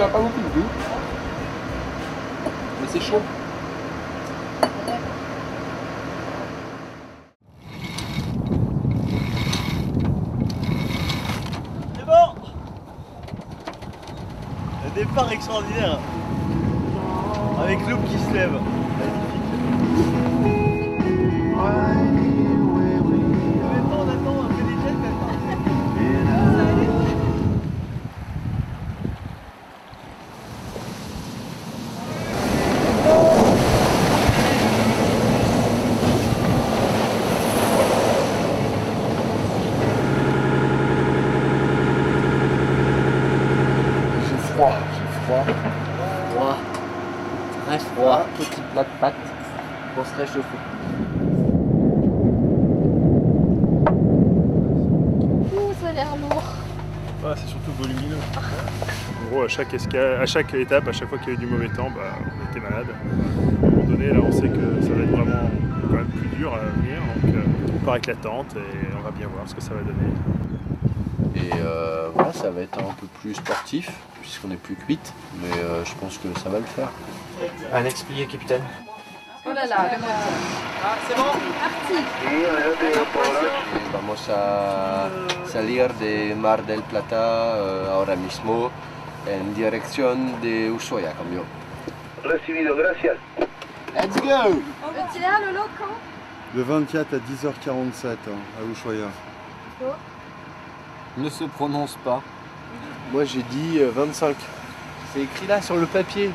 va pas beaucoup plus. Mais c'est chaud. C'est bon Un départ extraordinaire Avec l'eau qui se lève. Froid, j'ai froid. Froid. Très froid. Petit plat de pâtes. Pour se réchauffer. Ouh, ça a l'air lourd. Ah, c'est surtout volumineux. En gros, à chaque, esca- à chaque étape, à chaque fois qu'il y a eu du mauvais temps, bah, on était malade. À un moment donné, là, on sait que ça va être vraiment quand même plus dur à venir. Donc, euh, on part avec la tente et on va bien voir ce que ça va donner. Et euh, voilà, ça va être un peu plus sportif, puisqu'on n'est plus cuite, mais euh, je pense que ça va le faire. Un expliqué, capitaine. Oh là là, le. Ah, c'est bon Y vamos a salir de Mar del Plata eh, ahora mismo en dirección de Ushuaia, cambio. Recibido, gracias. Let's go Le tien, Lolo, quand? Le 24 à 10h47 hein, à Ushuaia. Ne se prononce pas. Moi j'ai dit 25. C'est écrit là sur le papier.